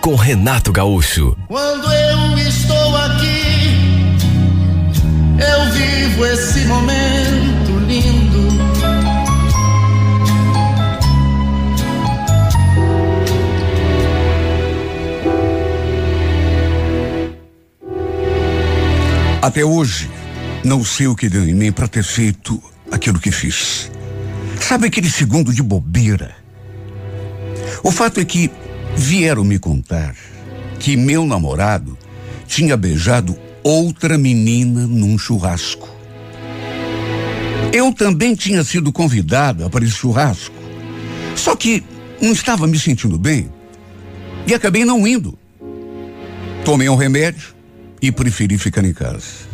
com Renato Gaúcho. Quando eu estou aqui, eu vivo esse momento lindo. Até hoje, não sei o que deu em mim para ter feito aquilo que fiz. Sabe aquele segundo de bobeira? O fato é que vieram me contar que meu namorado tinha beijado outra menina num churrasco. Eu também tinha sido convidada para esse churrasco. Só que não estava me sentindo bem e acabei não indo. Tomei um remédio e preferi ficar em casa.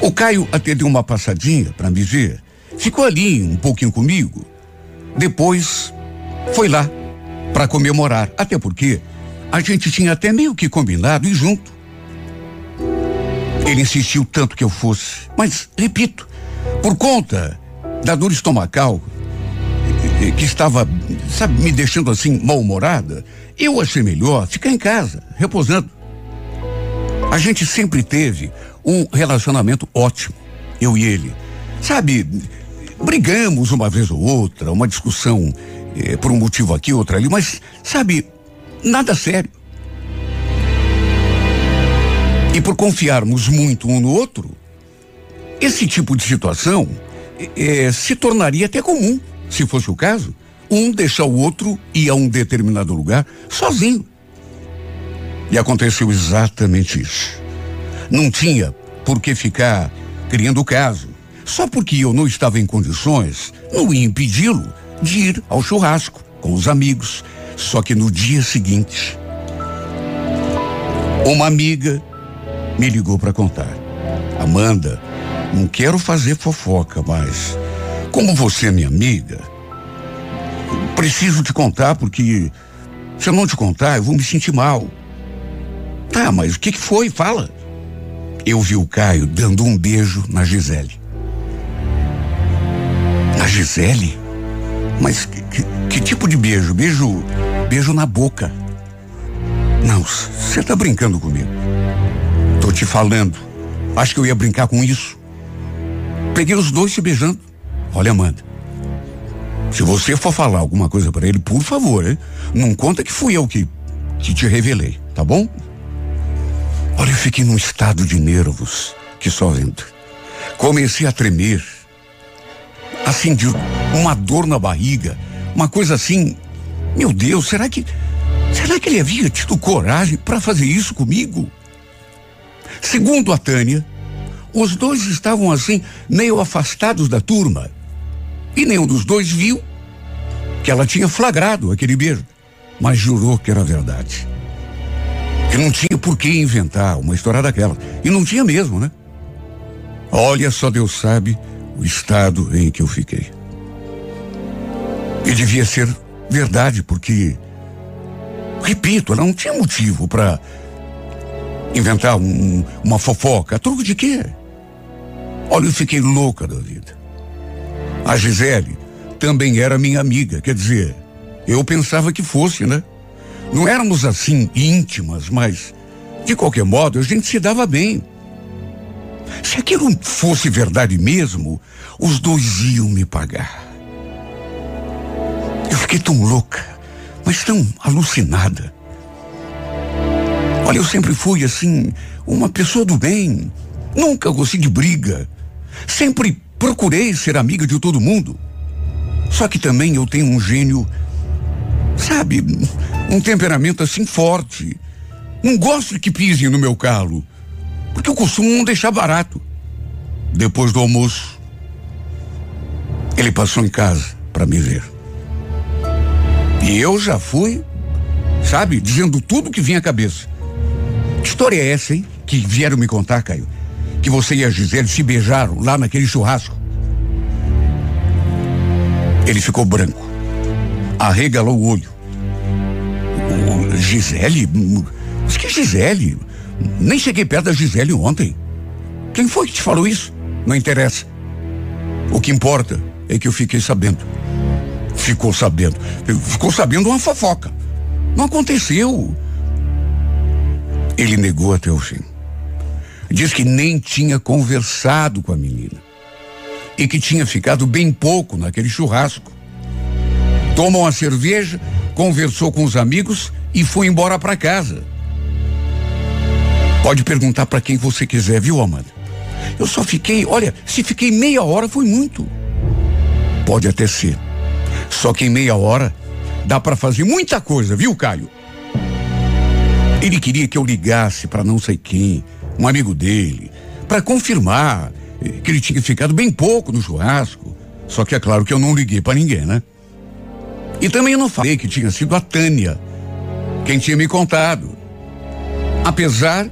O Caio até deu uma passadinha para me ver. Ficou ali um pouquinho comigo. Depois foi lá para comemorar, até porque a gente tinha até meio que combinado ir junto. Ele insistiu tanto que eu fosse, mas repito, por conta da dor estomacal que estava, sabe, me deixando assim mal-humorada, eu achei melhor ficar em casa, repousando. A gente sempre teve um relacionamento ótimo, eu e ele. Sabe, brigamos uma vez ou outra, uma discussão eh, por um motivo aqui, outro ali, mas, sabe, nada sério. E por confiarmos muito um no outro, esse tipo de situação eh, se tornaria até comum, se fosse o caso, um deixar o outro ir a um determinado lugar sozinho. E aconteceu exatamente isso. Não tinha por que ficar criando caso. Só porque eu não estava em condições, não ia impedi-lo de ir ao churrasco com os amigos. Só que no dia seguinte, uma amiga me ligou para contar. Amanda, não quero fazer fofoca, mas como você é minha amiga, preciso te contar porque se eu não te contar, eu vou me sentir mal. Tá, mas o que, que foi? Fala. Eu vi o Caio dando um beijo na Gisele. Na Gisele? Mas que, que, que tipo de beijo? Beijo. Beijo na boca. Não, você tá brincando comigo. Tô te falando. Acho que eu ia brincar com isso. Peguei os dois se beijando. Olha, Amanda. Se você for falar alguma coisa para ele, por favor, hein? não conta que fui eu que, que te revelei, tá bom? Olha, eu fiquei num estado de nervos que só vendo. Comecei a tremer, a sentir uma dor na barriga, uma coisa assim. Meu Deus, será que. Será que ele havia tido coragem para fazer isso comigo? Segundo a Tânia, os dois estavam assim, meio afastados da turma. E nenhum dos dois viu que ela tinha flagrado aquele beijo, mas jurou que era verdade. Que não tinha por que inventar uma história daquela. E não tinha mesmo, né? Olha, só Deus sabe o estado em que eu fiquei. E devia ser verdade, porque, repito, ela não tinha motivo para inventar um, uma fofoca. A de quê? Olha, eu fiquei louca da vida. A Gisele também era minha amiga, quer dizer, eu pensava que fosse, né? Não éramos assim íntimas, mas de qualquer modo a gente se dava bem. Se aquilo fosse verdade mesmo, os dois iam me pagar. Eu fiquei tão louca, mas tão alucinada. Olha, eu sempre fui assim, uma pessoa do bem. Nunca gostei de briga. Sempre procurei ser amiga de todo mundo. Só que também eu tenho um gênio, sabe, um temperamento assim forte. Não gosto que pisem no meu calo, porque eu costumo não deixar barato. Depois do almoço, ele passou em casa para me ver. E eu já fui, sabe, dizendo tudo que vinha à cabeça. Que história é essa, hein? Que vieram me contar, Caio? Que você e a Gisele se beijaram lá naquele churrasco. Ele ficou branco. Arregalou o olho. O Gisele? Mas que Gisele? Nem cheguei perto da Gisele ontem. Quem foi que te falou isso? Não interessa. O que importa é que eu fiquei sabendo. Ficou sabendo. Ficou sabendo uma fofoca. Não aconteceu. Ele negou até o fim. Diz que nem tinha conversado com a menina. E que tinha ficado bem pouco naquele churrasco. Tomou uma cerveja, conversou com os amigos e foi embora para casa. Pode perguntar para quem você quiser, viu, Amanda? Eu só fiquei, olha, se fiquei meia hora foi muito. Pode até ser. Só que em meia hora dá para fazer muita coisa, viu, Caio? Ele queria que eu ligasse para não sei quem, um amigo dele, para confirmar que ele tinha ficado bem pouco no churrasco. Só que é claro que eu não liguei para ninguém, né? E também eu não falei que tinha sido a Tânia quem tinha me contado. Apesar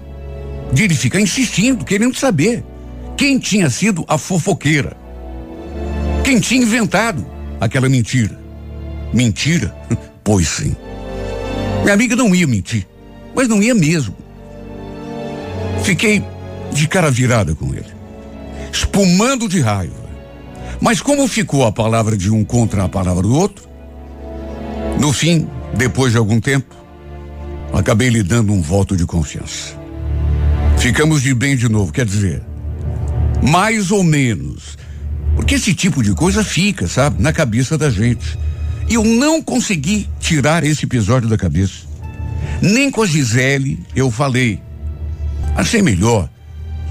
de ele ficar insistindo, querendo saber quem tinha sido a fofoqueira. Quem tinha inventado aquela mentira. Mentira? Pois sim. Minha amiga não ia mentir, mas não ia mesmo. Fiquei de cara virada com ele, espumando de raiva. Mas como ficou a palavra de um contra a palavra do outro, no fim, depois de algum tempo, acabei lhe dando um voto de confiança. Ficamos de bem de novo, quer dizer, mais ou menos. Porque esse tipo de coisa fica, sabe, na cabeça da gente. E eu não consegui tirar esse episódio da cabeça. Nem com a Gisele eu falei. Achei melhor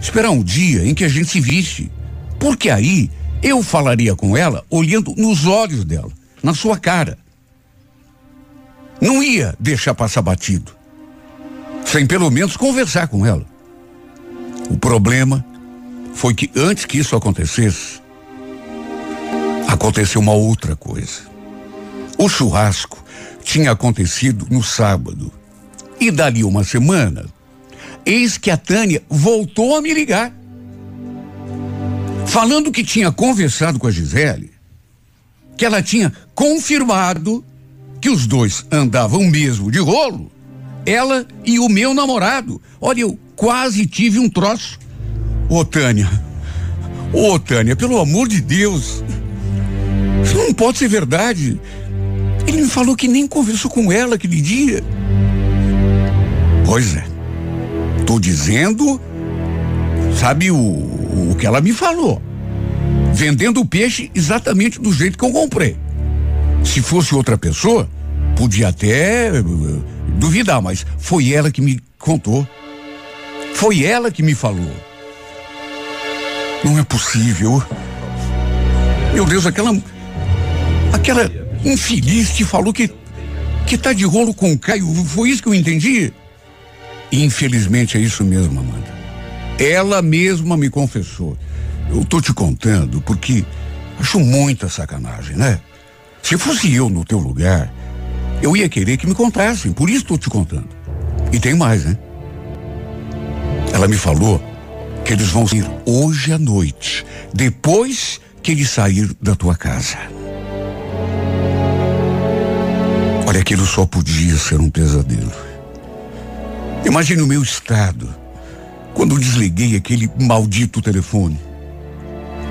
esperar um dia em que a gente se visse. Porque aí eu falaria com ela olhando nos olhos dela, na sua cara. Não ia deixar passar batido. Sem pelo menos conversar com ela. O problema foi que antes que isso acontecesse, aconteceu uma outra coisa. O churrasco tinha acontecido no sábado. E dali uma semana, eis que a Tânia voltou a me ligar. Falando que tinha conversado com a Gisele, que ela tinha confirmado que os dois andavam mesmo de rolo, ela e o meu namorado. Olha, eu quase tive um troço. Ô, Tânia. Ô, Tânia, pelo amor de Deus. Isso não pode ser verdade. Ele me falou que nem conversou com ela aquele dia. Pois é. Tô dizendo. Sabe o, o que ela me falou? Vendendo o peixe exatamente do jeito que eu comprei. Se fosse outra pessoa, podia até uh, duvidar, mas foi ela que me contou. Foi ela que me falou. Não é possível. Meu Deus, aquela. Aquela infeliz te falou que. que tá de rolo com o Caio. Foi isso que eu entendi? Infelizmente é isso mesmo, Amanda. Ela mesma me confessou. Eu tô te contando porque acho muita sacanagem, né? Se fosse eu no teu lugar, eu ia querer que me contassem, por isso estou te contando. E tem mais, né? Ela me falou que eles vão ir hoje à noite, depois que ele sair da tua casa. Olha, aquilo só podia ser um pesadelo. Imagine o meu estado quando desliguei aquele maldito telefone.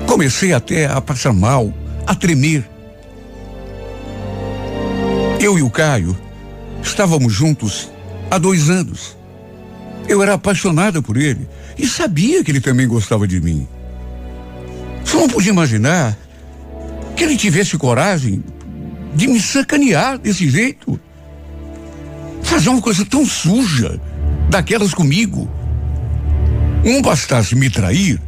Comecei até a passar mal, a tremer. Eu e o Caio estávamos juntos há dois anos. Eu era apaixonada por ele e sabia que ele também gostava de mim. Só não podia imaginar que ele tivesse coragem de me sacanear desse jeito. Fazer uma coisa tão suja daquelas comigo. Não bastasse me trair,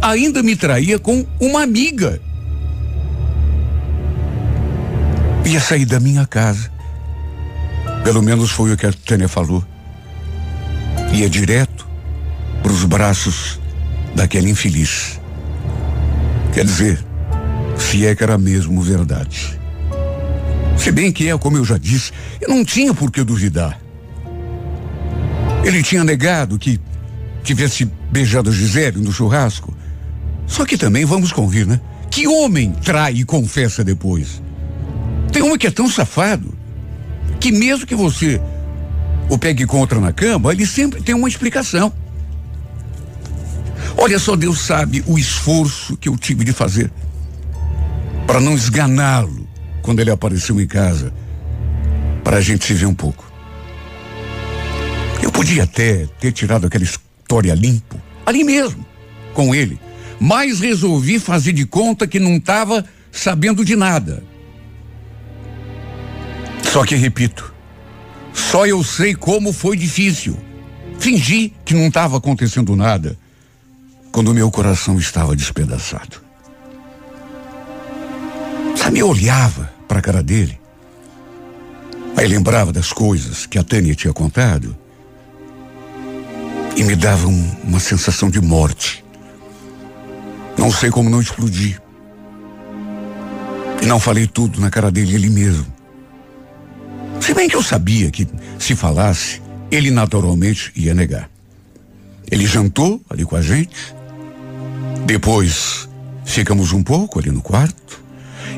ainda me traía com uma amiga. Ia sair da minha casa. Pelo menos foi o que a Tânia falou. Ia direto para os braços daquela infeliz. Quer dizer, se é que era mesmo verdade. Se bem que é, como eu já disse, eu não tinha por que duvidar. Ele tinha negado que tivesse beijado Gisele no churrasco. Só que também vamos convir, né? Que homem trai e confessa depois? Tem homem que é tão safado que mesmo que você o pegue contra na cama, ele sempre tem uma explicação. Olha só, Deus sabe o esforço que eu tive de fazer para não esganá-lo quando ele apareceu em casa, para a gente se ver um pouco. Eu podia até ter tirado aquela história limpo, ali mesmo, com ele, mas resolvi fazer de conta que não estava sabendo de nada. Só que, repito, só eu sei como foi difícil. Fingi que não estava acontecendo nada quando meu coração estava despedaçado. Sabe, eu olhava para a cara dele, aí lembrava das coisas que a Tânia tinha contado e me dava um, uma sensação de morte. Não sei como não explodi. E não falei tudo na cara dele ele mesmo. Se bem que eu sabia que, se falasse, ele naturalmente ia negar. Ele jantou ali com a gente, depois ficamos um pouco ali no quarto.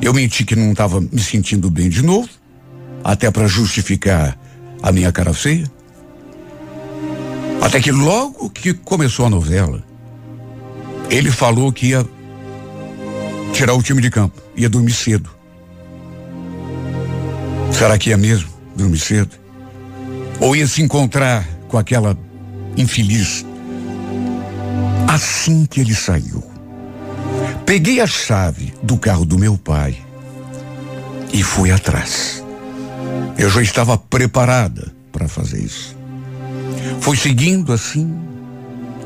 Eu menti que não estava me sentindo bem de novo, até para justificar a minha cara feia. Até que logo que começou a novela, ele falou que ia tirar o time de campo, ia dormir cedo. Será que ia mesmo dormir cedo? Ou ia se encontrar com aquela infeliz Assim que ele saiu, peguei a chave do carro do meu pai e fui atrás. Eu já estava preparada para fazer isso. Fui seguindo assim,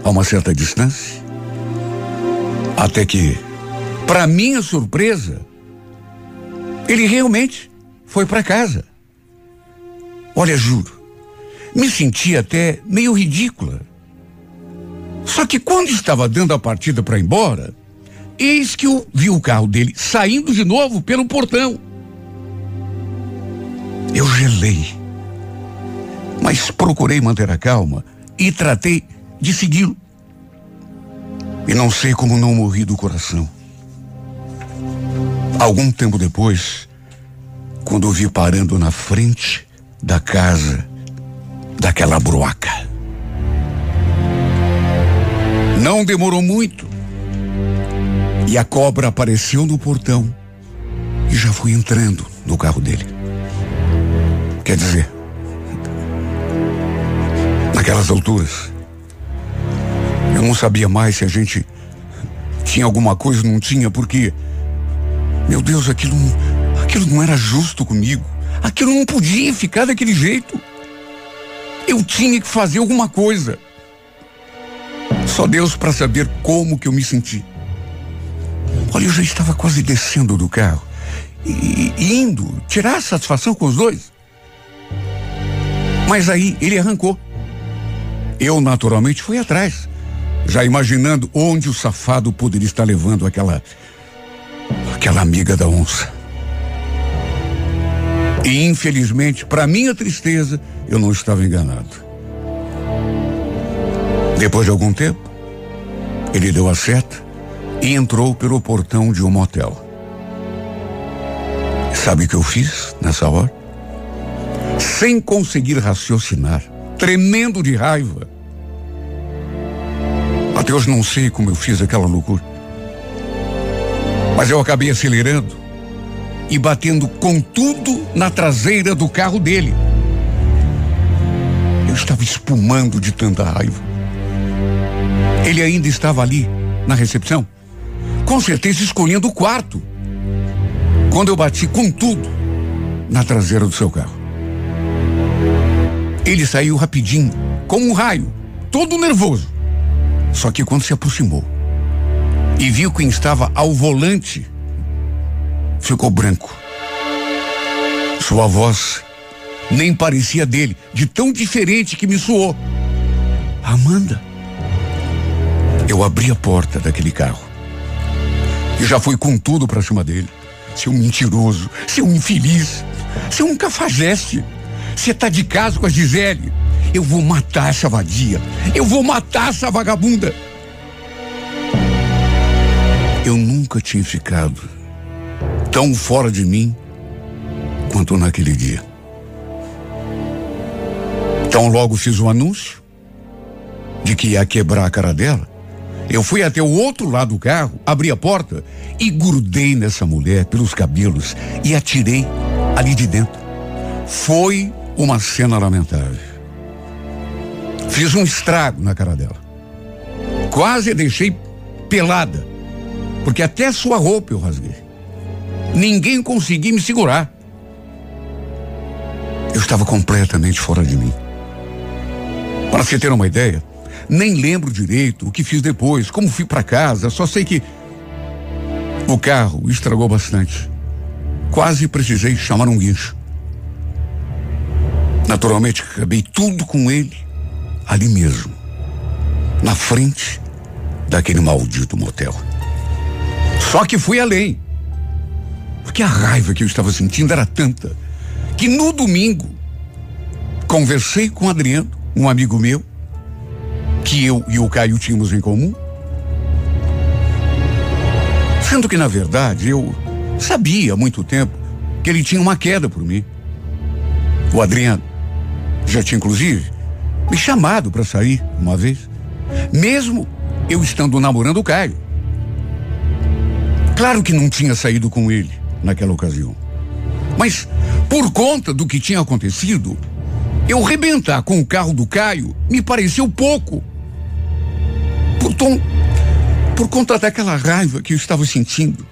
a uma certa distância, até que, para minha surpresa, ele realmente foi para casa. Olha, juro, me senti até meio ridícula só que quando estava dando a partida para ir embora, eis que eu vi o carro dele saindo de novo pelo portão. Eu gelei, mas procurei manter a calma e tratei de segui-lo. E não sei como não morri do coração. Algum tempo depois, quando o vi parando na frente da casa daquela broaca. Não demorou muito. E a cobra apareceu no portão e já foi entrando no carro dele. Quer dizer, naquelas alturas, eu não sabia mais se a gente tinha alguma coisa não tinha, porque, meu Deus, aquilo, aquilo não era justo comigo. Aquilo não podia ficar daquele jeito. Eu tinha que fazer alguma coisa. Só Deus para saber como que eu me senti. Olha, eu já estava quase descendo do carro e, e indo tirar satisfação com os dois. Mas aí ele arrancou. Eu naturalmente fui atrás, já imaginando onde o safado poderia estar levando aquela aquela amiga da onça. E infelizmente, para minha tristeza, eu não estava enganado. Depois de algum tempo, ele deu a seta e entrou pelo portão de um motel. Sabe o que eu fiz nessa hora? Sem conseguir raciocinar, tremendo de raiva. Hoje não sei como eu fiz aquela loucura. Mas eu acabei acelerando e batendo com tudo na traseira do carro dele. Eu estava espumando de tanta raiva. Ele ainda estava ali, na recepção, com certeza escolhendo o quarto. Quando eu bati com tudo na traseira do seu carro. Ele saiu rapidinho, como um raio, todo nervoso. Só que quando se aproximou e viu quem estava ao volante, ficou branco. Sua voz nem parecia dele, de tão diferente que me soou. Amanda. Eu abri a porta daquele carro. E já fui com tudo para cima dele. Seu mentiroso, seu infeliz, seu um cafajeste. Você tá de casa com a Gisele Eu vou matar essa vadia. Eu vou matar essa vagabunda. Eu nunca tinha ficado tão fora de mim quanto naquele dia. Então logo fiz o um anúncio de que ia quebrar a cara dela. Eu fui até o outro lado do carro, abri a porta e grudei nessa mulher pelos cabelos e atirei ali de dentro. Foi uma cena lamentável. Fiz um estrago na cara dela. Quase a deixei pelada, porque até sua roupa eu rasguei. Ninguém conseguia me segurar. Eu estava completamente fora de mim. Para você ter uma ideia, nem lembro direito o que fiz depois, como fui para casa, só sei que o carro estragou bastante. Quase precisei chamar um guincho. Naturalmente, acabei tudo com ele ali mesmo, na frente daquele maldito motel. Só que fui além. Porque a raiva que eu estava sentindo era tanta que no domingo conversei com o Adriano, um amigo meu, que eu e o Caio tínhamos em comum. Sendo que, na verdade, eu sabia há muito tempo que ele tinha uma queda por mim. O Adriano já tinha, inclusive, me chamado para sair uma vez, mesmo eu estando namorando o Caio. Claro que não tinha saído com ele naquela ocasião. Mas, por conta do que tinha acontecido, eu rebentar com o carro do Caio me pareceu pouco. Por, tom, por conta daquela raiva que eu estava sentindo,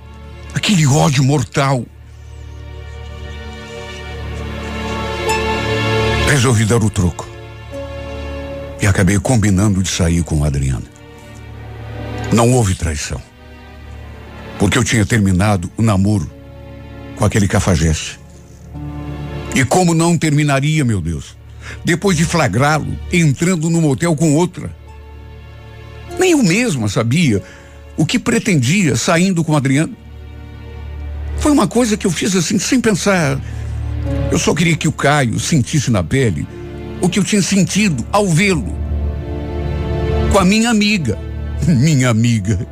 aquele ódio mortal. Resolvi dar o troco. E acabei combinando de sair com o Adriano. Não houve traição. Porque eu tinha terminado o namoro com aquele cafajeste. E como não terminaria, meu Deus? Depois de flagrá-lo entrando no motel com outra. Nem eu mesma sabia o que pretendia saindo com Adriano. Foi uma coisa que eu fiz assim, sem pensar. Eu só queria que o Caio sentisse na pele o que eu tinha sentido ao vê-lo. Com a minha amiga. Minha amiga.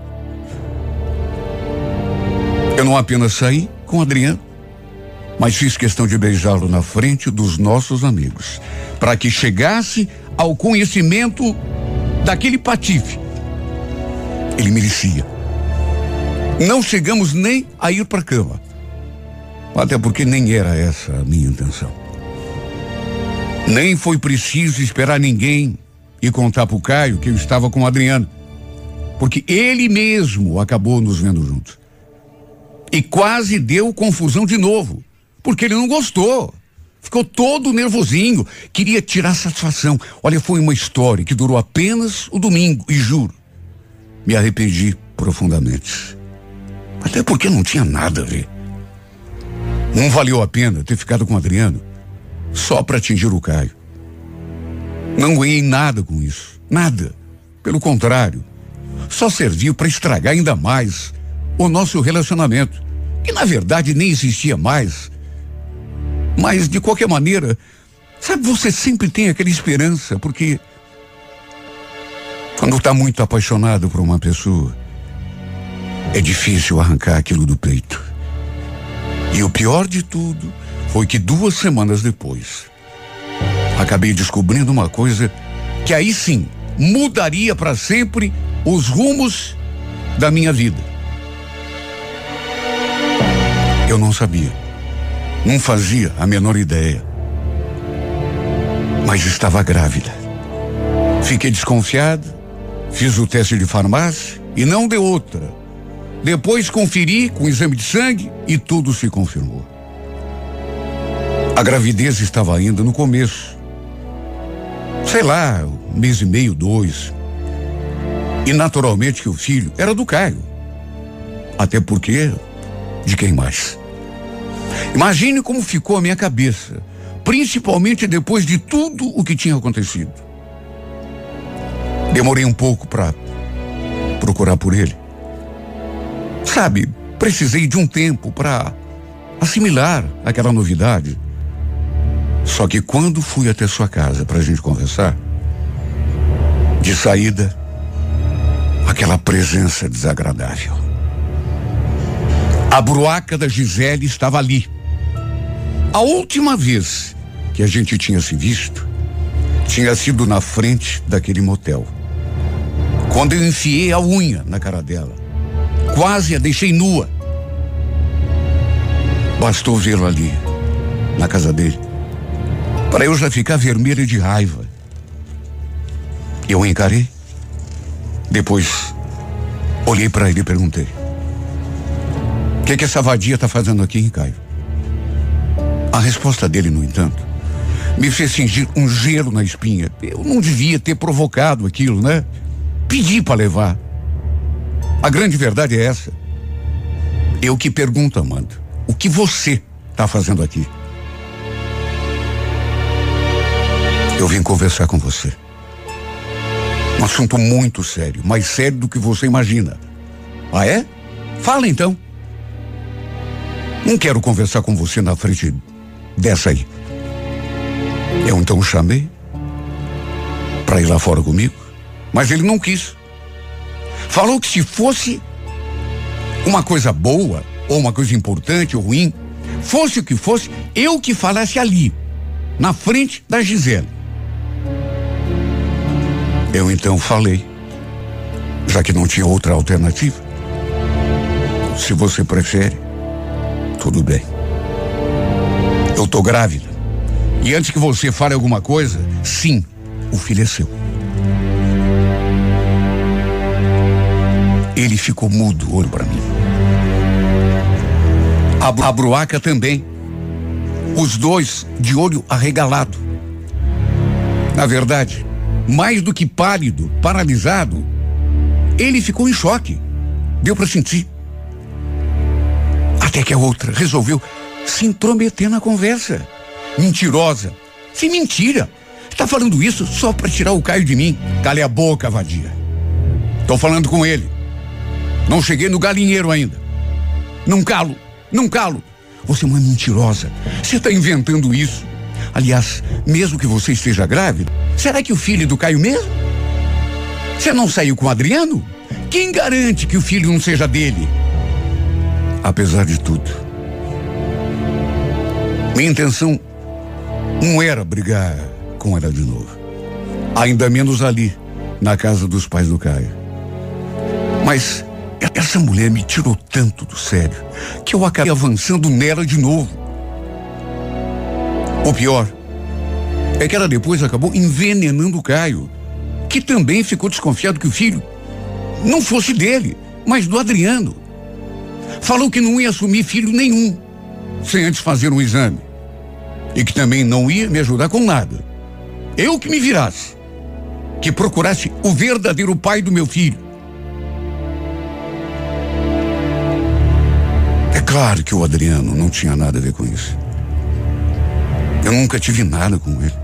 Eu não apenas saí com Adriano, mas fiz questão de beijá-lo na frente dos nossos amigos, para que chegasse ao conhecimento daquele patife. Ele merecia. Não chegamos nem a ir para cama. Até porque nem era essa a minha intenção. Nem foi preciso esperar ninguém e contar para o Caio que eu estava com o Adriano. Porque ele mesmo acabou nos vendo juntos. E quase deu confusão de novo. Porque ele não gostou. Ficou todo nervosinho. Queria tirar satisfação. Olha, foi uma história que durou apenas o domingo. E juro, me arrependi profundamente. Até porque não tinha nada a ver. Não valeu a pena ter ficado com o Adriano só para atingir o Caio. Não ganhei nada com isso. Nada. Pelo contrário, só serviu para estragar ainda mais o nosso relacionamento, que na verdade nem existia mais. Mas de qualquer maneira, sabe, você sempre tem aquela esperança, porque quando está muito apaixonado por uma pessoa, é difícil arrancar aquilo do peito. E o pior de tudo foi que duas semanas depois, acabei descobrindo uma coisa que aí sim mudaria para sempre os rumos da minha vida. Eu não sabia, não fazia a menor ideia, mas estava grávida. Fiquei desconfiado, fiz o teste de farmácia e não deu outra depois conferi com exame de sangue e tudo se confirmou. A gravidez estava ainda no começo. Sei lá, um mês e meio, dois. E naturalmente que o filho era do Caio. Até porque, de quem mais? Imagine como ficou a minha cabeça, principalmente depois de tudo o que tinha acontecido. Demorei um pouco para procurar por ele. Sabe, precisei de um tempo para assimilar aquela novidade. Só que quando fui até sua casa para a gente conversar, de saída, aquela presença desagradável. A bruaca da Gisele estava ali. A última vez que a gente tinha se visto tinha sido na frente daquele motel. Quando eu enfiei a unha na cara dela, quase a deixei nua. Bastou vê-lo ali, na casa dele, para eu já ficar vermelha de raiva. Eu encarei. Depois, olhei para ele e perguntei: O que, que essa vadia está fazendo aqui, hein, Caio? A resposta dele, no entanto, me fez sentir um gelo na espinha. Eu não devia ter provocado aquilo, né? Pedi para levar. A grande verdade é essa. Eu que pergunto, Amanda, o que você está fazendo aqui? Eu vim conversar com você. Um assunto muito sério, mais sério do que você imagina. Ah, é? Fala então. Não quero conversar com você na frente dessa aí. Eu então o chamei para ir lá fora comigo, mas ele não quis. Falou que se fosse uma coisa boa, ou uma coisa importante ou ruim, fosse o que fosse, eu que falasse ali, na frente da Gisele. Eu então falei, já que não tinha outra alternativa. Se você prefere, tudo bem. Eu tô grávida. E antes que você fale alguma coisa, sim, o filho é seu. Ele ficou mudo, olho para mim. A, a bruaca também. Os dois de olho arregalado. Na verdade, mais do que pálido, paralisado, ele ficou em choque. Deu para sentir. Até que a outra resolveu se intrometer na conversa. Mentirosa. Se mentira. Está falando isso só para tirar o Caio de mim. Cale a boca, vadia. Tô falando com ele. Não cheguei no galinheiro ainda. Não calo, não calo. Você é uma mentirosa. Você está inventando isso. Aliás, mesmo que você esteja grávida, será que o filho do Caio mesmo? Você não saiu com o Adriano? Quem garante que o filho não seja dele? Apesar de tudo, minha intenção não era brigar com ela de novo. Ainda menos ali, na casa dos pais do Caio. Mas essa mulher me tirou tanto do sério que eu acabei avançando nela de novo. O pior é que ela depois acabou envenenando o Caio, que também ficou desconfiado que o filho não fosse dele, mas do Adriano. Falou que não ia assumir filho nenhum, sem antes fazer um exame. E que também não ia me ajudar com nada. Eu que me virasse, que procurasse o verdadeiro pai do meu filho. É claro que o Adriano não tinha nada a ver com isso. Eu nunca tive nada com ele.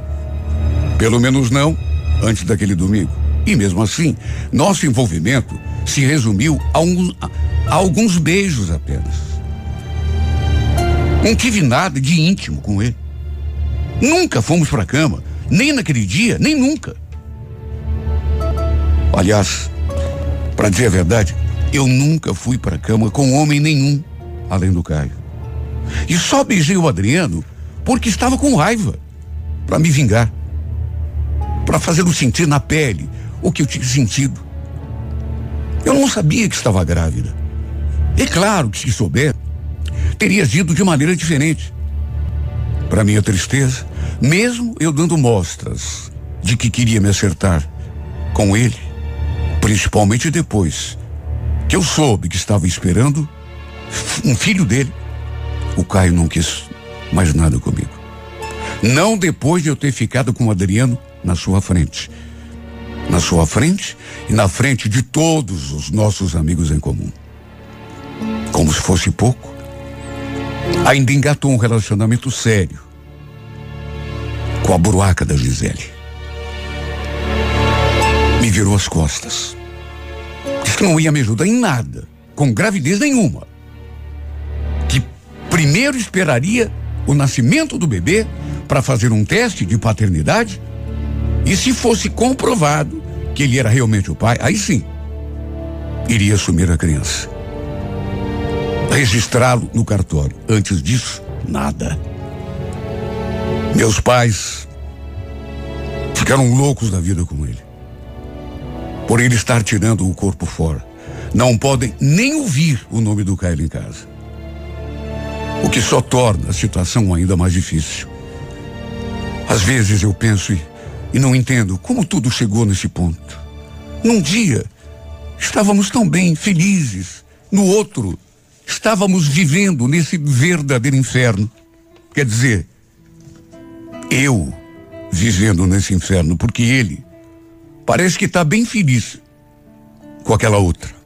Pelo menos não antes daquele domingo. E mesmo assim, nosso envolvimento se resumiu a, um, a alguns beijos apenas. Não tive nada de íntimo com ele. Nunca fomos para a cama, nem naquele dia, nem nunca. Aliás, para dizer a verdade, eu nunca fui para a cama com homem nenhum além do Caio. E só beijei o Adriano porque estava com raiva, para me vingar, para fazê-lo sentir na pele o que eu tinha sentido. Eu não sabia que estava grávida. É claro que se souber, teria agido de maneira diferente. Para minha tristeza, mesmo eu dando mostras de que queria me acertar com ele, principalmente depois que eu soube que estava esperando um filho dele, o Caio não quis mais nada comigo. Não depois de eu ter ficado com o Adriano na sua frente. Na sua frente e na frente de todos os nossos amigos em comum. Como se fosse pouco, ainda engatou um relacionamento sério com a bruaca da Gisele. Me virou as costas. Disse que não ia me ajudar em nada, com gravidez nenhuma. Que primeiro esperaria o nascimento do bebê para fazer um teste de paternidade. E se fosse comprovado que ele era realmente o pai, aí sim, iria assumir a criança. Registrá-lo no cartório. Antes disso, nada. Meus pais ficaram loucos da vida com ele. Por ele estar tirando o corpo fora. Não podem nem ouvir o nome do Caio em casa. O que só torna a situação ainda mais difícil. Às vezes eu penso e, e não entendo como tudo chegou nesse ponto. Num dia, estávamos tão bem, felizes. No outro, estávamos vivendo nesse verdadeiro inferno. Quer dizer, eu vivendo nesse inferno, porque ele parece que está bem feliz com aquela outra.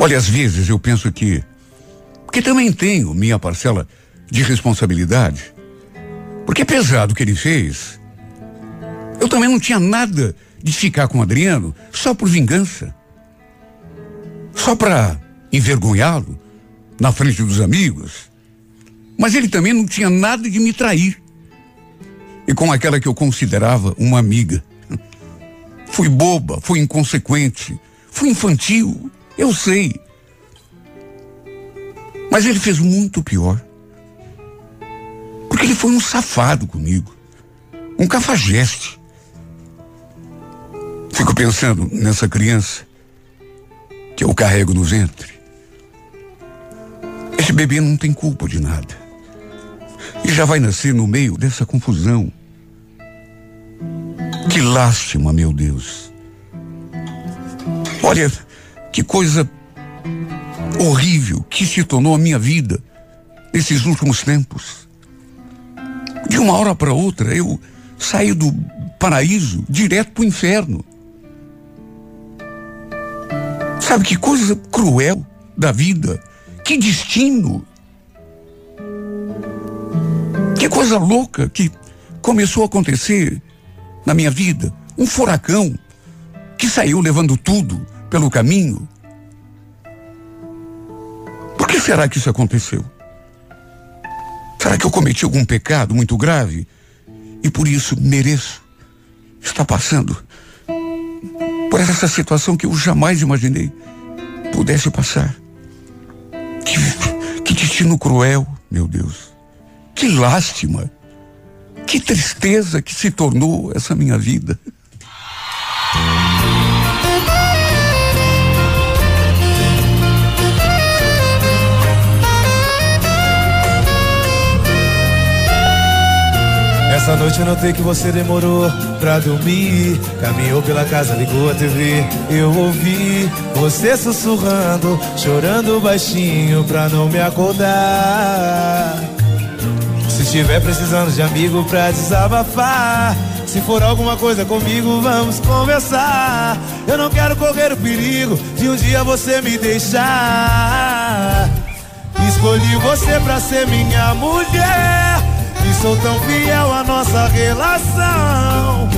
Olha, às vezes eu penso que, que também tenho minha parcela de responsabilidade, porque apesar do que ele fez, eu também não tinha nada de ficar com o Adriano só por vingança, só para envergonhá-lo na frente dos amigos. Mas ele também não tinha nada de me trair. E com aquela que eu considerava uma amiga. Fui boba, fui inconsequente, fui infantil, eu sei. Mas ele fez muito pior. Porque ele foi um safado comigo. Um cafajeste. Fico pensando nessa criança que eu carrego no ventre. Esse bebê não tem culpa de nada. E já vai nascer no meio dessa confusão. Que lástima, meu Deus. Olha, que coisa horrível que se tornou a minha vida nesses últimos tempos. De uma hora para outra, eu saí do paraíso direto para o inferno. Sabe que coisa cruel da vida? Que destino! Que coisa louca que começou a acontecer na minha vida. Um furacão que saiu levando tudo pelo caminho. Por que será que isso aconteceu? Será que eu cometi algum pecado muito grave e por isso mereço estar passando por essa situação que eu jamais imaginei pudesse passar? Que, que destino cruel, meu Deus. Que lástima. Que tristeza que se tornou essa minha vida. Essa noite eu notei que você demorou pra dormir. Caminhou pela casa, ligou a TV. Eu ouvi você sussurrando, chorando baixinho pra não me acordar. Se estiver precisando de amigo pra desabafar, se for alguma coisa comigo, vamos conversar. Eu não quero correr o perigo de um dia você me deixar. Escolhi você pra ser minha mulher. Sou tão fiel à nossa relação.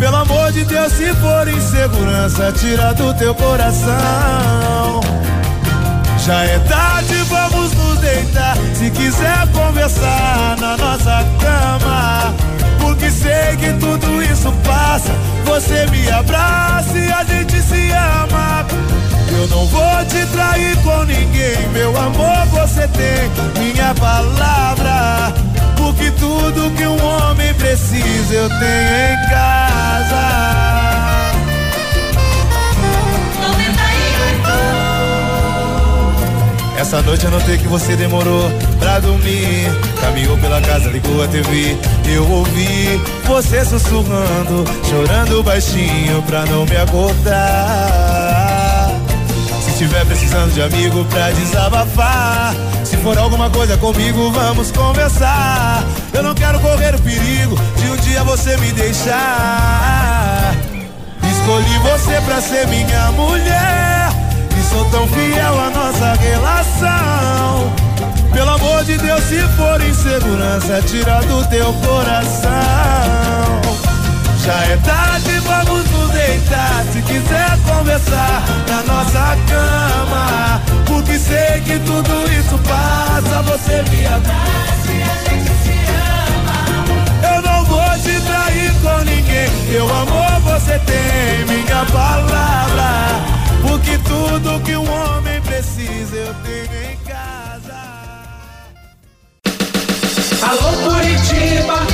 Pelo amor de Deus, se for insegurança, tira do teu coração. Já é tarde, vamos nos deitar. Se quiser conversar na nossa cama. Porque sei que tudo isso passa. Você me abraça e a gente se ama. Eu não vou te trair com ninguém, meu amor, você tem minha palavra. Porque tudo que um homem precisa eu tenho em casa. Essa noite eu notei que você demorou pra dormir. Caminhou pela casa, ligou a TV. Eu ouvi você sussurrando, chorando baixinho pra não me acordar. Se tiver precisando de amigo pra desabafar, se for alguma coisa comigo, vamos conversar. Eu não quero correr o perigo de um dia você me deixar. Escolhi você pra ser minha mulher. E sou tão fiel à nossa relação. Pelo amor de Deus, se for insegurança, tira do teu coração. Já é tarde, vamos nos deitar. Se quiser conversar na nossa cama, porque sei que tudo isso passa. você me abraça e a gente se ama. Eu não vou te trair com ninguém. Meu amor, você tem minha palavra. Porque tudo que um homem precisa eu tenho em casa. Alô Curitiba,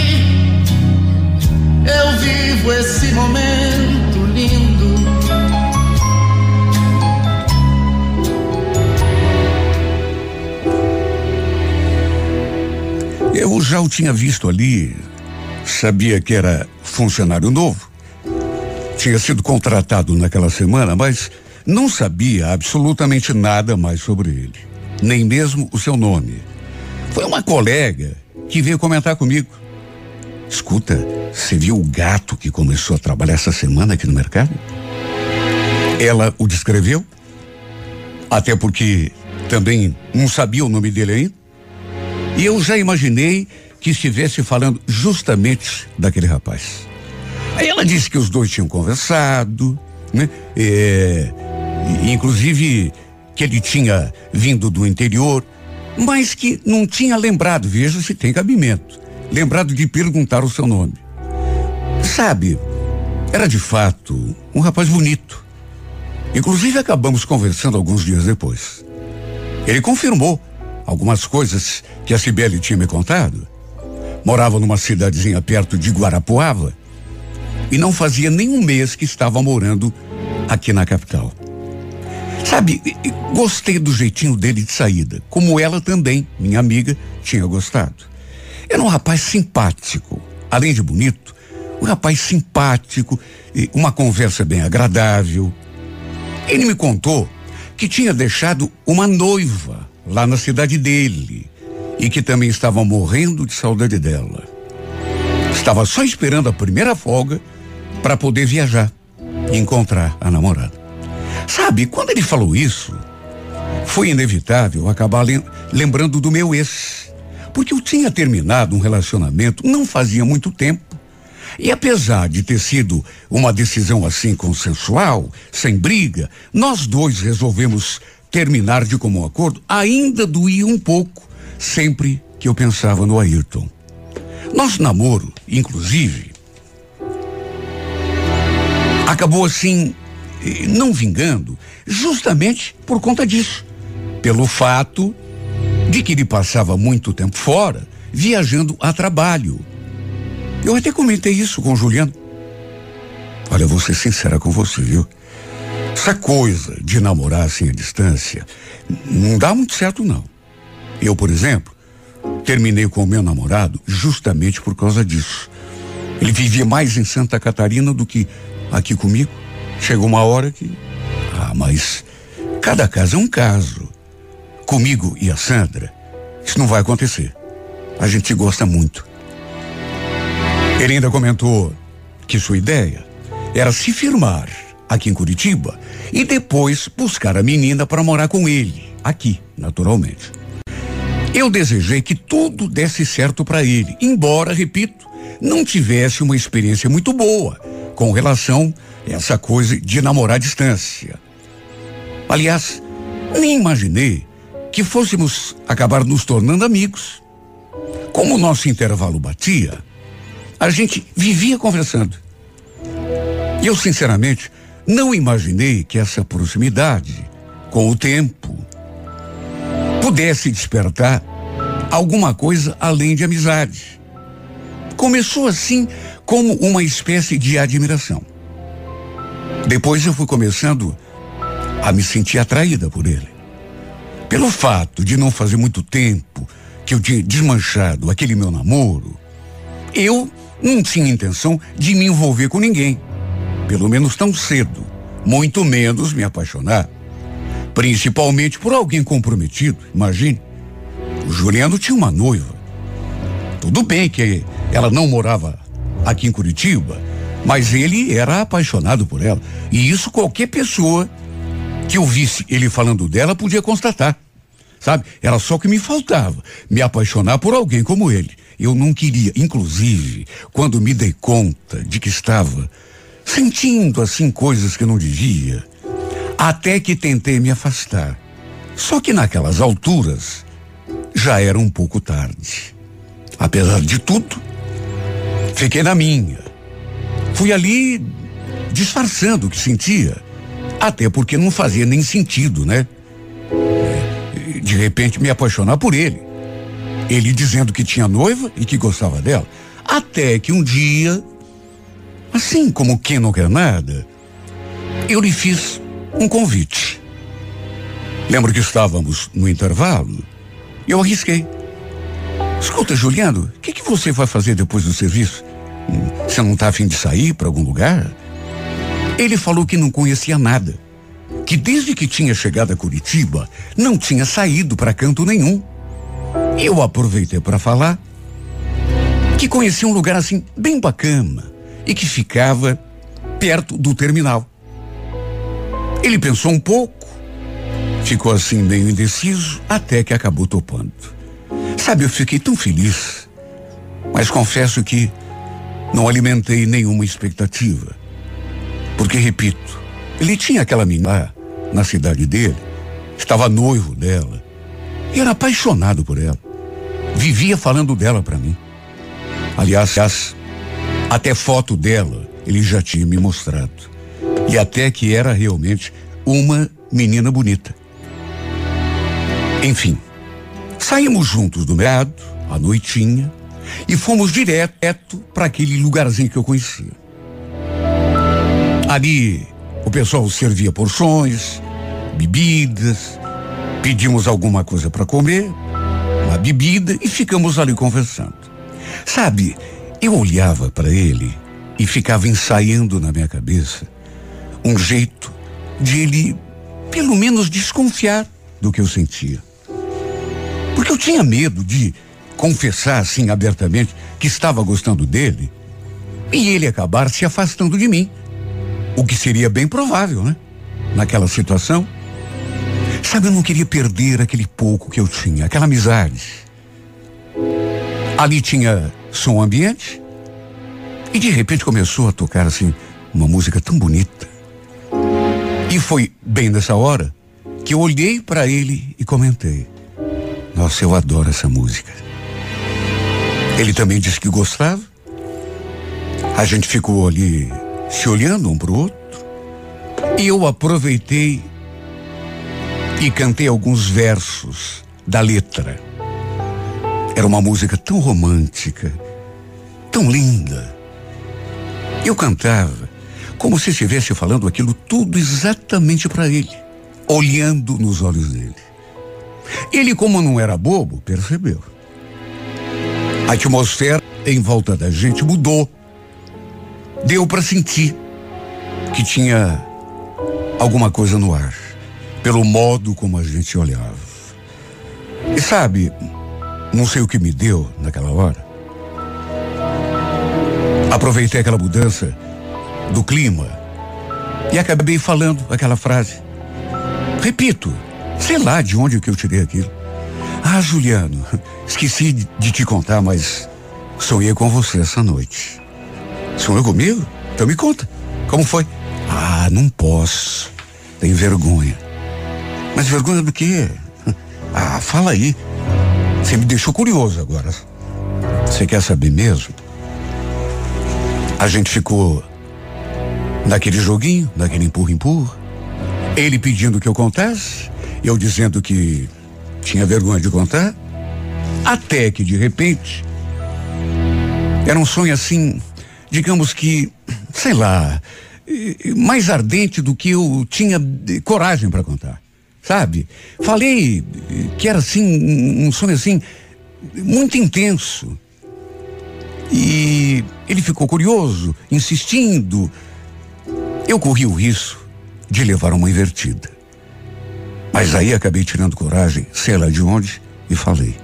eu vivo esse momento lindo. Eu já o tinha visto ali, sabia que era funcionário novo. Tinha sido contratado naquela semana, mas não sabia absolutamente nada mais sobre ele, nem mesmo o seu nome. Foi uma colega que veio comentar comigo. Escuta, você viu o gato que começou a trabalhar essa semana aqui no mercado? Ela o descreveu, até porque também não sabia o nome dele ainda. E eu já imaginei que estivesse falando justamente daquele rapaz. Aí ela disse que os dois tinham conversado, né? É, inclusive que ele tinha vindo do interior, mas que não tinha lembrado, veja se tem cabimento, lembrado de perguntar o seu nome. Sabe, era de fato um rapaz bonito. Inclusive acabamos conversando alguns dias depois. Ele confirmou algumas coisas que a Cibele tinha me contado. Morava numa cidadezinha perto de Guarapuava e não fazia nem um mês que estava morando aqui na capital. Sabe, gostei do jeitinho dele de saída, como ela também, minha amiga, tinha gostado. Era um rapaz simpático, além de bonito, um rapaz simpático, e uma conversa bem agradável. Ele me contou que tinha deixado uma noiva lá na cidade dele e que também estava morrendo de saudade dela. Estava só esperando a primeira folga para poder viajar e encontrar a namorada. Sabe, quando ele falou isso, foi inevitável acabar lem- lembrando do meu ex. Porque eu tinha terminado um relacionamento não fazia muito tempo. E apesar de ter sido uma decisão assim consensual, sem briga, nós dois resolvemos terminar de comum acordo. Ainda doía um pouco sempre que eu pensava no Ayrton. Nosso namoro, inclusive, acabou assim, eh, não vingando, justamente por conta disso. Pelo fato de que ele passava muito tempo fora, viajando a trabalho. Eu até comentei isso com o Juliano. Olha, vou ser sincera com você, viu? Essa coisa de namorar assim à distância não dá muito certo, não. Eu, por exemplo, terminei com o meu namorado justamente por causa disso. Ele vivia mais em Santa Catarina do que aqui comigo. Chegou uma hora que. Ah, mas cada caso é um caso. Comigo e a Sandra, isso não vai acontecer. A gente se gosta muito. Ele ainda comentou que sua ideia era se firmar aqui em Curitiba e depois buscar a menina para morar com ele, aqui, naturalmente. Eu desejei que tudo desse certo para ele, embora, repito, não tivesse uma experiência muito boa com relação a essa coisa de namorar à distância. Aliás, nem imaginei que fôssemos acabar nos tornando amigos. Como o nosso intervalo batia, a gente vivia conversando. Eu, sinceramente, não imaginei que essa proximidade, com o tempo, pudesse despertar alguma coisa além de amizade. Começou assim como uma espécie de admiração. Depois eu fui começando a me sentir atraída por ele. Pelo fato de não fazer muito tempo que eu tinha desmanchado aquele meu namoro, eu não tinha intenção de me envolver com ninguém. Pelo menos tão cedo. Muito menos me apaixonar. Principalmente por alguém comprometido, imagine. O Juliano tinha uma noiva. Tudo bem que ela não morava aqui em Curitiba, mas ele era apaixonado por ela. E isso qualquer pessoa que ouvisse ele falando dela podia constatar. Sabe? Era só o que me faltava, me apaixonar por alguém como ele. Eu não queria, inclusive, quando me dei conta de que estava sentindo assim coisas que não devia, até que tentei me afastar. Só que naquelas alturas já era um pouco tarde. Apesar de tudo, fiquei na minha. Fui ali disfarçando o que sentia, até porque não fazia nem sentido, né? De repente me apaixonar por ele. Ele dizendo que tinha noiva e que gostava dela. Até que um dia, assim como quem não quer nada, eu lhe fiz um convite. Lembro que estávamos no intervalo e eu arrisquei. Escuta, Juliano, o que, que você vai fazer depois do serviço? Hum, você não está afim de sair para algum lugar? Ele falou que não conhecia nada. Que desde que tinha chegado a Curitiba, não tinha saído para canto nenhum. Eu aproveitei para falar que conhecia um lugar assim bem bacana e que ficava perto do terminal. Ele pensou um pouco, ficou assim meio indeciso, até que acabou topando. Sabe, eu fiquei tão feliz, mas confesso que não alimentei nenhuma expectativa. Porque, repito, ele tinha aquela menina na cidade dele, estava noivo dela, e era apaixonado por ela. Vivia falando dela para mim. Aliás, até foto dela ele já tinha me mostrado. E até que era realmente uma menina bonita. Enfim, saímos juntos do mercado, à noitinha, e fomos direto para aquele lugarzinho que eu conhecia. Ali o pessoal servia porções, bebidas, pedimos alguma coisa para comer, uma bebida e ficamos ali conversando. Sabe, eu olhava para ele e ficava ensaiando na minha cabeça um jeito de ele, pelo menos, desconfiar do que eu sentia. Porque eu tinha medo de confessar assim abertamente que estava gostando dele e ele acabar se afastando de mim. O que seria bem provável, né? Naquela situação. Sabe, eu não queria perder aquele pouco que eu tinha, aquela amizade. Ali tinha som ambiente e de repente começou a tocar assim uma música tão bonita. E foi bem nessa hora que eu olhei para ele e comentei: Nossa, eu adoro essa música. Ele também disse que gostava. A gente ficou ali se olhando um para o outro. E eu aproveitei e cantei alguns versos da letra. Era uma música tão romântica, tão linda. Eu cantava como se estivesse falando aquilo tudo exatamente para ele, olhando nos olhos dele. Ele, como não era bobo, percebeu. A atmosfera em volta da gente mudou. Deu para sentir que tinha alguma coisa no ar pelo modo como a gente olhava. E sabe, não sei o que me deu naquela hora. Aproveitei aquela mudança do clima e acabei falando aquela frase. Repito, sei lá de onde que eu tirei aquilo. Ah, Juliano, esqueci de te contar, mas sonhei com você essa noite. Sonhou comigo? Então me conta. Como foi? Ah, não posso. Tenho vergonha. Mas vergonha do quê? Ah, fala aí. Você me deixou curioso agora. Você quer saber mesmo? A gente ficou naquele joguinho, naquele empurra-empurra. Ele pedindo que eu contasse, eu dizendo que tinha vergonha de contar. Até que, de repente, era um sonho assim, digamos que, sei lá, mais ardente do que eu tinha coragem para contar sabe? Falei que era assim, um sonho assim, muito intenso. E ele ficou curioso, insistindo. Eu corri o risco de levar uma invertida. Mas aí acabei tirando coragem, sei lá de onde, e falei.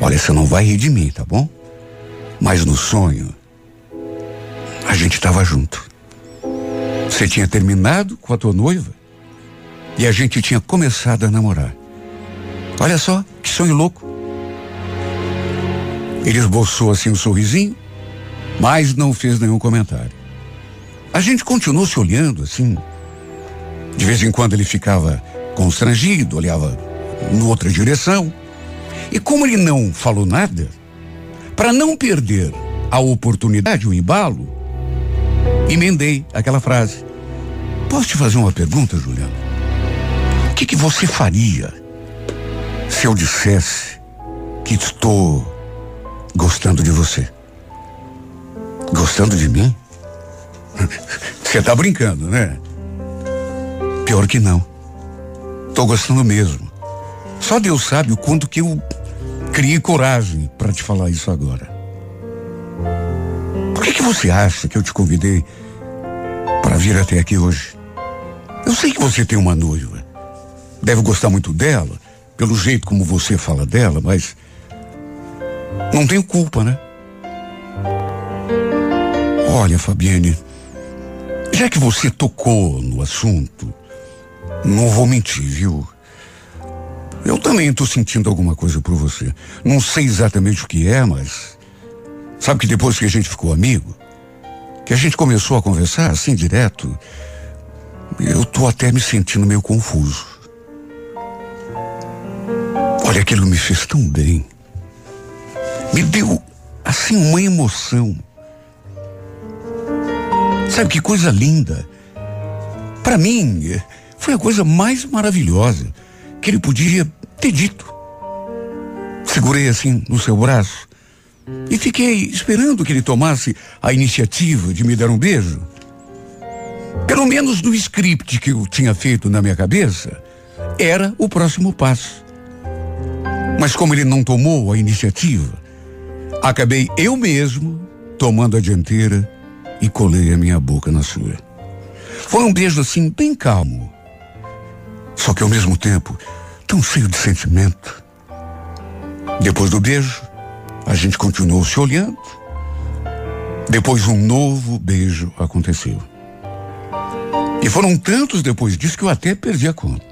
Olha, você não vai rir de mim, tá bom? Mas no sonho, a gente estava junto. Você tinha terminado com a tua noiva e a gente tinha começado a namorar. Olha só, que sonho louco. Ele esboçou assim um sorrisinho, mas não fez nenhum comentário. A gente continuou se olhando assim. De vez em quando ele ficava constrangido, olhava em outra direção. E como ele não falou nada, para não perder a oportunidade, o embalo, emendei aquela frase. Posso te fazer uma pergunta, Juliano? O que, que você faria se eu dissesse que estou gostando de você? Gostando de mim? Você tá brincando, né? Pior que não. Tô gostando mesmo. Só Deus sabe o quanto que eu criei coragem para te falar isso agora. Por que, que você acha que eu te convidei para vir até aqui hoje? Eu sei que você tem uma noiva. Deve gostar muito dela, pelo jeito como você fala dela, mas não tenho culpa, né? Olha, Fabiane, já que você tocou no assunto, não vou mentir, viu? Eu também estou sentindo alguma coisa por você. Não sei exatamente o que é, mas. Sabe que depois que a gente ficou amigo, que a gente começou a conversar assim direto, eu tô até me sentindo meio confuso. Olha, aquilo me fez tão bem. Me deu, assim, uma emoção. Sabe que coisa linda. Para mim, foi a coisa mais maravilhosa que ele podia ter dito. Segurei assim no seu braço e fiquei esperando que ele tomasse a iniciativa de me dar um beijo. Pelo menos no script que eu tinha feito na minha cabeça, era o próximo passo. Mas como ele não tomou a iniciativa, acabei eu mesmo tomando a dianteira e colei a minha boca na sua. Foi um beijo assim bem calmo, só que ao mesmo tempo, tão cheio de sentimento. Depois do beijo, a gente continuou se olhando. Depois um novo beijo aconteceu. E foram tantos depois disso que eu até perdi a conta.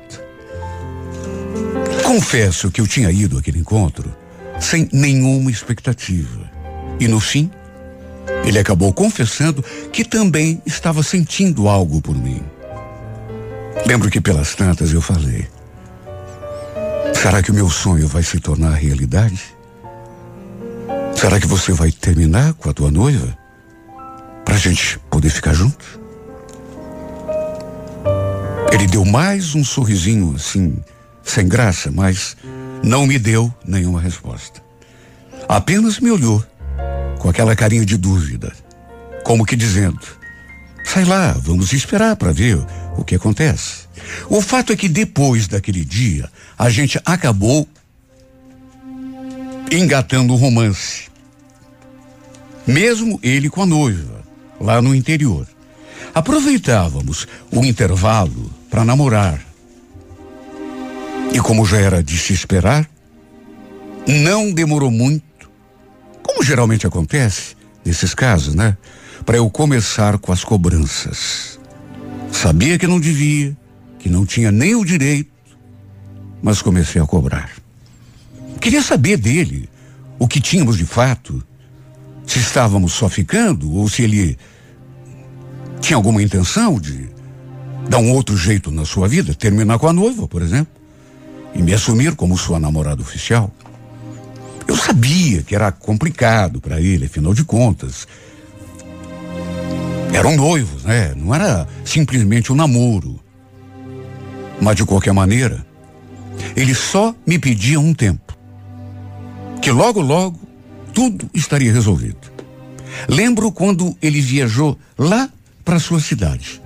Confesso que eu tinha ido àquele encontro sem nenhuma expectativa. E no fim, ele acabou confessando que também estava sentindo algo por mim. Lembro que pelas tantas eu falei: será que o meu sonho vai se tornar realidade? Será que você vai terminar com a tua noiva? Pra gente poder ficar junto? Ele deu mais um sorrisinho assim, sem graça, mas não me deu nenhuma resposta. Apenas me olhou com aquela carinha de dúvida, como que dizendo: sai lá, vamos esperar para ver o que acontece. O fato é que depois daquele dia, a gente acabou engatando o romance. Mesmo ele com a noiva, lá no interior. Aproveitávamos o intervalo para namorar. E como já era de se esperar, não demorou muito, como geralmente acontece nesses casos, né? Para eu começar com as cobranças. Sabia que não devia, que não tinha nem o direito, mas comecei a cobrar. Queria saber dele o que tínhamos de fato, se estávamos só ficando ou se ele tinha alguma intenção de dar um outro jeito na sua vida, terminar com a noiva, por exemplo, e me assumir como sua namorada oficial. Eu sabia que era complicado para ele, afinal de contas, eram noivos, né? Não era simplesmente um namoro. Mas de qualquer maneira, ele só me pedia um tempo. Que logo, logo, tudo estaria resolvido. Lembro quando ele viajou lá para sua cidade.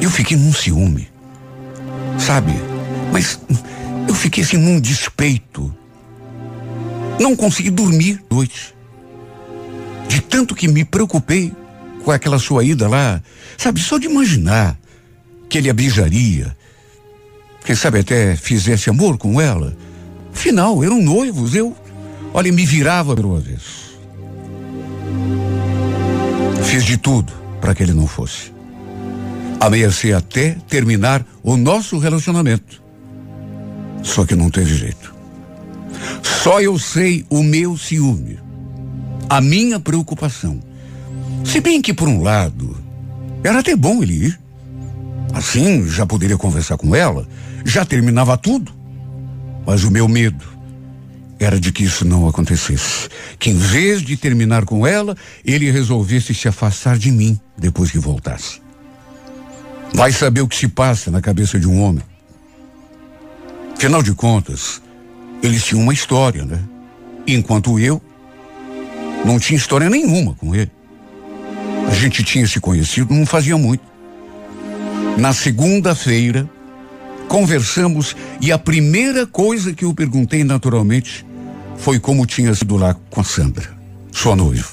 Eu fiquei num ciúme. Sabe? Mas eu fiquei assim num despeito. Não consegui dormir noite. De tanto que me preocupei com aquela sua ida lá, sabe, só de imaginar que ele a beijaria, quem sabe até fizesse amor com ela. Afinal, eram noivos, eu Olha, me virava pelo avesso. Fiz de tudo para que ele não fosse. Ameacei até terminar o nosso relacionamento. Só que não teve jeito. Só eu sei o meu ciúme, a minha preocupação. Se bem que, por um lado, era até bom ele ir. Assim, já poderia conversar com ela, já terminava tudo. Mas o meu medo era de que isso não acontecesse. Que em vez de terminar com ela, ele resolvesse se afastar de mim depois que voltasse. Vai saber o que se passa na cabeça de um homem. Afinal de contas, eles tinham uma história, né? Enquanto eu não tinha história nenhuma com ele. A gente tinha se conhecido não fazia muito. Na segunda-feira, conversamos e a primeira coisa que eu perguntei naturalmente foi como tinha sido lá com a Sandra, sua noiva.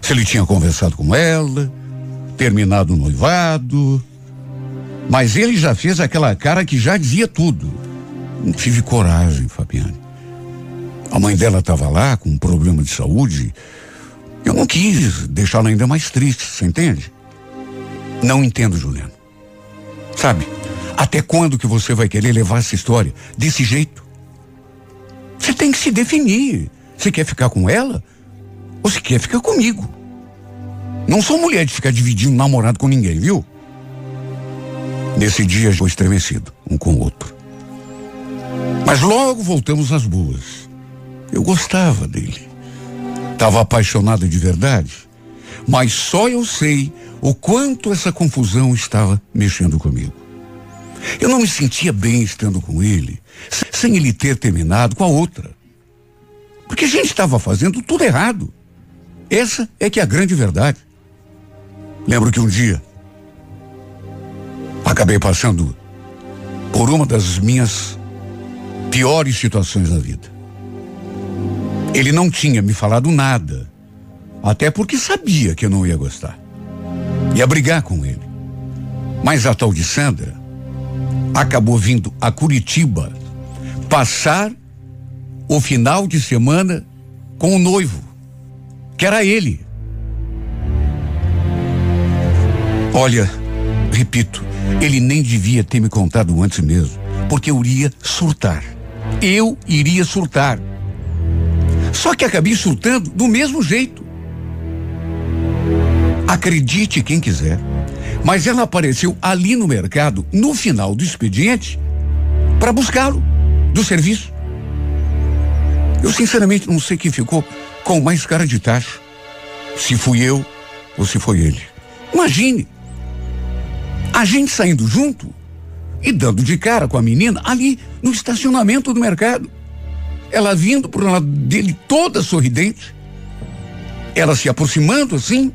Se ele tinha conversado com ela, terminado o noivado. Mas ele já fez aquela cara que já dizia tudo. Não tive coragem, Fabiane. A mãe dela estava lá com um problema de saúde. Eu não quis deixá-la ainda mais triste, você entende? Não entendo, Juliano. Sabe, até quando que você vai querer levar essa história desse jeito? Você tem que se definir. Você quer ficar com ela ou você quer ficar comigo? Não sou mulher de ficar dividindo namorado com ninguém, viu? Nesse dia, eu estremecido, um com o outro. Mas logo voltamos às boas. Eu gostava dele. Estava apaixonado de verdade. Mas só eu sei o quanto essa confusão estava mexendo comigo. Eu não me sentia bem estando com ele, sem ele ter terminado com a outra. Porque a gente estava fazendo tudo errado. Essa é que é a grande verdade. Lembro que um dia acabei passando por uma das minhas piores situações da vida. Ele não tinha me falado nada, até porque sabia que eu não ia gostar. Ia brigar com ele. Mas a tal de Sandra acabou vindo a Curitiba passar o final de semana com o noivo, que era ele. Olha, repito, ele nem devia ter me contado antes mesmo, porque eu iria surtar. Eu iria surtar. Só que acabei surtando do mesmo jeito. Acredite quem quiser, mas ela apareceu ali no mercado, no final do expediente, para buscá-lo do serviço. Eu sinceramente não sei quem ficou com mais cara de taxa. Se fui eu ou se foi ele. Imagine. A gente saindo junto e dando de cara com a menina ali no estacionamento do mercado. Ela vindo pro lado dele toda sorridente. Ela se aproximando assim,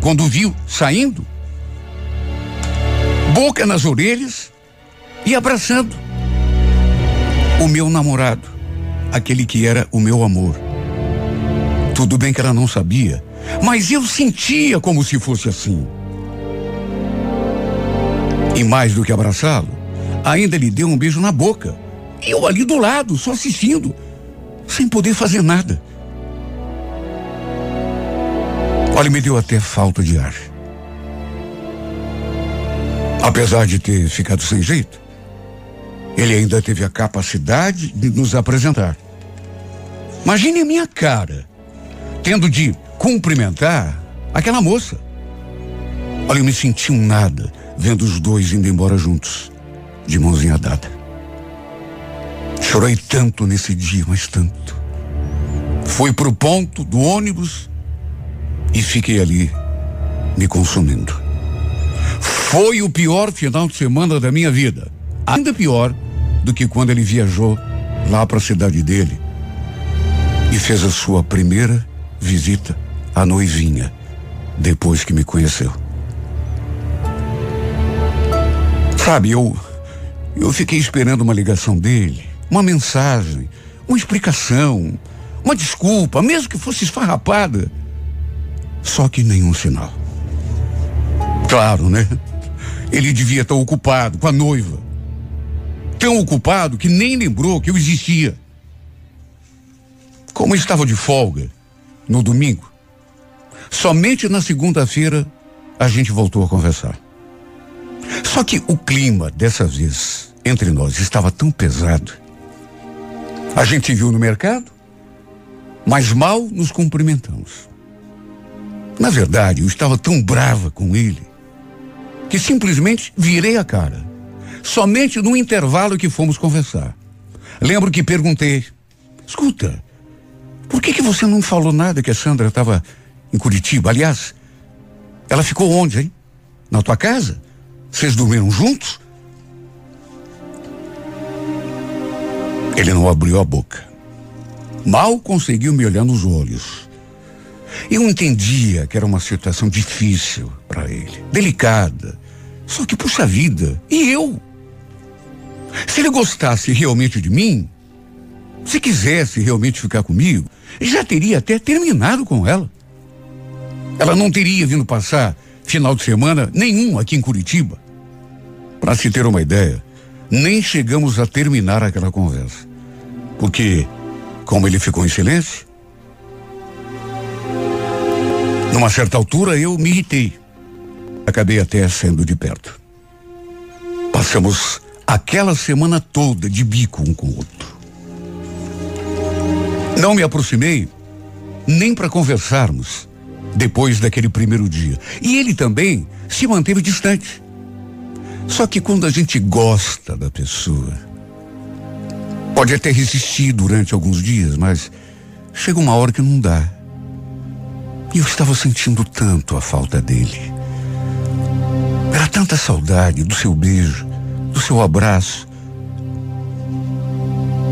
quando viu saindo, boca nas orelhas e abraçando o meu namorado, aquele que era o meu amor. Tudo bem que ela não sabia, mas eu sentia como se fosse assim. E mais do que abraçá-lo, ainda lhe deu um beijo na boca. Eu ali do lado, só assistindo, sem poder fazer nada. Olha, me deu até falta de ar. Apesar de ter ficado sem jeito, ele ainda teve a capacidade de nos apresentar. Imagine a minha cara, tendo de cumprimentar aquela moça. Olha, eu me senti um nada vendo os dois indo embora juntos, de mãozinha dada. Chorei tanto nesse dia, mas tanto. Fui pro ponto do ônibus e fiquei ali, me consumindo. Foi o pior final de semana da minha vida. Ainda pior do que quando ele viajou lá para a cidade dele e fez a sua primeira visita à noivinha depois que me conheceu. Sabe, eu eu fiquei esperando uma ligação dele, uma mensagem, uma explicação, uma desculpa, mesmo que fosse esfarrapada. Só que nenhum sinal. Claro, né? Ele devia estar ocupado com a noiva. Tão ocupado que nem lembrou que eu existia. Como estava de folga no domingo, somente na segunda-feira a gente voltou a conversar. Só que o clima dessa vez entre nós estava tão pesado. A gente viu no mercado, mas mal nos cumprimentamos. Na verdade, eu estava tão brava com ele que simplesmente virei a cara. Somente no intervalo que fomos conversar. Lembro que perguntei: escuta, por que, que você não falou nada que a Sandra estava em Curitiba? Aliás, ela ficou onde, hein? Na tua casa? Vocês dormiram juntos? Ele não abriu a boca. Mal conseguiu me olhar nos olhos. Eu entendia que era uma situação difícil para ele, delicada. Só que, puxa vida, e eu? Se ele gostasse realmente de mim, se quisesse realmente ficar comigo, já teria até terminado com ela. Ela não teria vindo passar final de semana nenhum aqui em Curitiba. Para se ter uma ideia, nem chegamos a terminar aquela conversa. Porque, como ele ficou em silêncio, numa certa altura eu me irritei. Acabei até saindo de perto. Passamos aquela semana toda de bico um com o outro. Não me aproximei nem para conversarmos depois daquele primeiro dia. E ele também se manteve distante. Só que quando a gente gosta da pessoa, pode até resistir durante alguns dias, mas chega uma hora que não dá. E eu estava sentindo tanto a falta dele. Era tanta saudade do seu beijo, do seu abraço,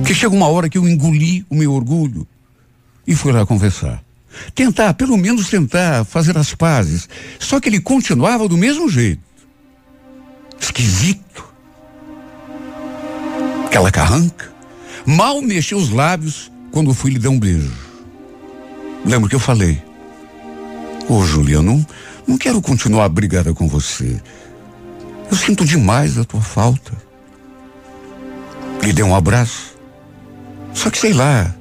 que chega uma hora que eu engoli o meu orgulho e fui lá conversar. Tentar, pelo menos tentar fazer as pazes. Só que ele continuava do mesmo jeito. Esquisito. Aquela carranca. Mal mexeu os lábios quando fui lhe dar um beijo. Lembro que eu falei. Ô, oh, Julia, não, não quero continuar brigada com você. Eu sinto demais a tua falta. Lhe dei um abraço. Só que sei lá,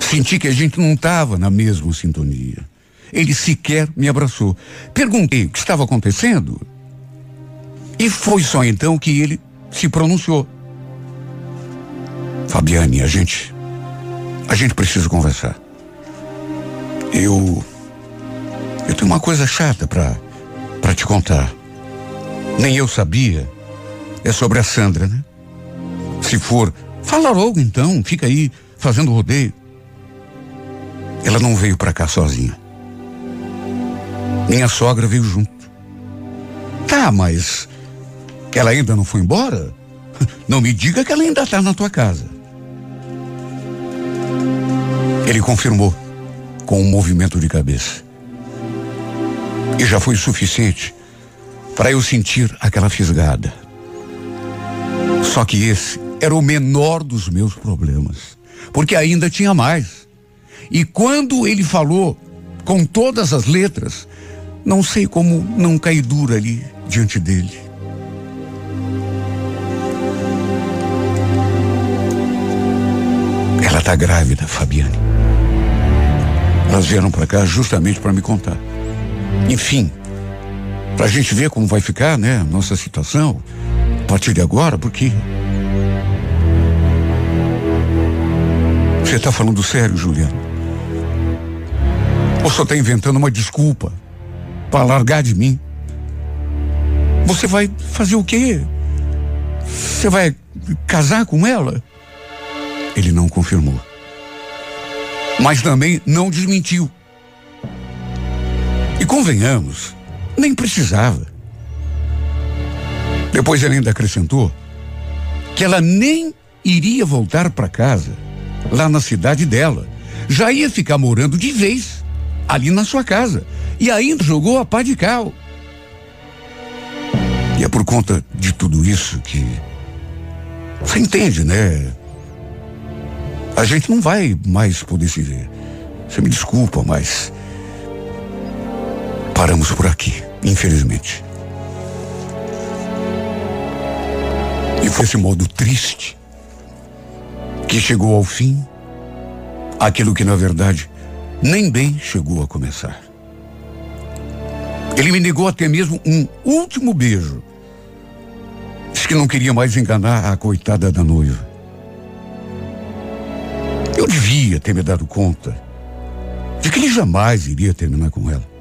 Senti que a gente não estava na mesma sintonia. Ele sequer me abraçou. Perguntei o que estava acontecendo. E foi só então que ele se pronunciou. Fabiane, a gente. A gente precisa conversar. Eu. Tenho uma coisa chata para para te contar. Nem eu sabia. É sobre a Sandra, né? Se for, fala logo então, fica aí fazendo rodeio. Ela não veio para cá sozinha. Minha sogra veio junto. Tá, mas ela ainda não foi embora? Não me diga que ela ainda está na tua casa. Ele confirmou com um movimento de cabeça. E já foi suficiente para eu sentir aquela fisgada. Só que esse era o menor dos meus problemas, porque ainda tinha mais. E quando ele falou com todas as letras, não sei como não cair dura ali diante dele. Ela está grávida, Fabiane. Elas vieram para cá justamente para me contar. Enfim, para a gente ver como vai ficar, né, nossa situação a partir de agora, porque você está falando sério, Juliano? Ou só está inventando uma desculpa para largar de mim? Você vai fazer o quê? Você vai casar com ela? Ele não confirmou. Mas também não desmentiu. E convenhamos, nem precisava. Depois ele ainda acrescentou que ela nem iria voltar para casa, lá na cidade dela. Já ia ficar morando de vez ali na sua casa. E ainda jogou a pá de cal. E é por conta de tudo isso que. Você entende, né? A gente não vai mais poder se ver. Você me desculpa, mas. Paramos por aqui, infelizmente. E foi esse modo triste que chegou ao fim Aquilo que, na verdade, nem bem chegou a começar. Ele me negou até mesmo um último beijo. Disse que não queria mais enganar a coitada da noiva. Eu devia ter me dado conta de que ele jamais iria terminar com ela.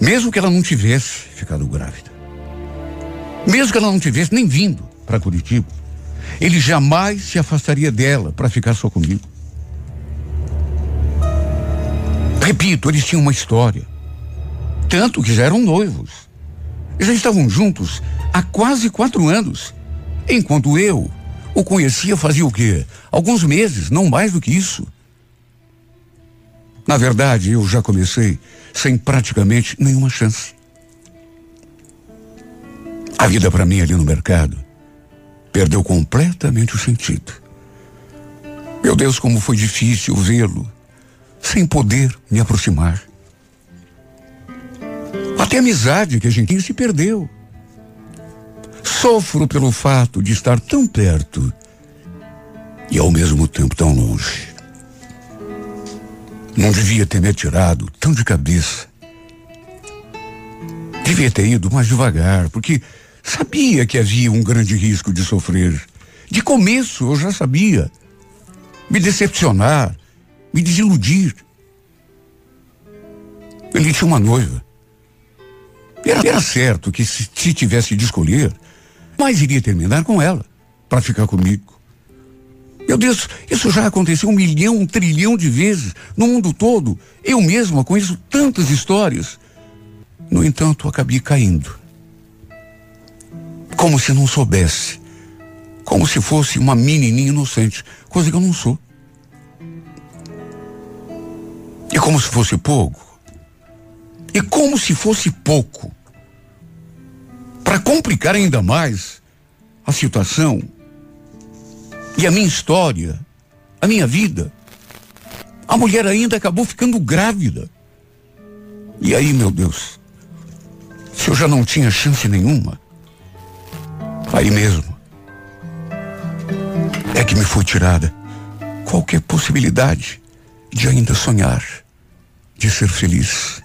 Mesmo que ela não tivesse ficado grávida. Mesmo que ela não tivesse nem vindo para Curitiba. Ele jamais se afastaria dela para ficar só comigo. Repito, eles tinham uma história. Tanto que já eram noivos. Já estavam juntos há quase quatro anos. Enquanto eu o conhecia fazia o quê? Alguns meses, não mais do que isso. Na verdade, eu já comecei sem praticamente nenhuma chance. A vida para mim ali no mercado perdeu completamente o sentido. Meu Deus, como foi difícil vê-lo sem poder me aproximar. Até a amizade que a gente se perdeu. Sofro pelo fato de estar tão perto e ao mesmo tempo tão longe. Não devia ter me atirado tão de cabeça. Devia ter ido mais devagar, porque sabia que havia um grande risco de sofrer. De começo eu já sabia. Me decepcionar, me desiludir. Ele tinha uma noiva. Era, era certo que se, se tivesse de escolher, mas iria terminar com ela, para ficar comigo. Meu Deus, isso já aconteceu um milhão, um trilhão de vezes no mundo todo. Eu mesma conheço tantas histórias. No entanto, acabei caindo. Como se não soubesse. Como se fosse uma menininha inocente, coisa que eu não sou. E como se fosse pouco. E como se fosse pouco. Para complicar ainda mais a situação, e a minha história, a minha vida. A mulher ainda acabou ficando grávida. E aí, meu Deus, se eu já não tinha chance nenhuma, aí mesmo é que me foi tirada qualquer possibilidade de ainda sonhar, de ser feliz.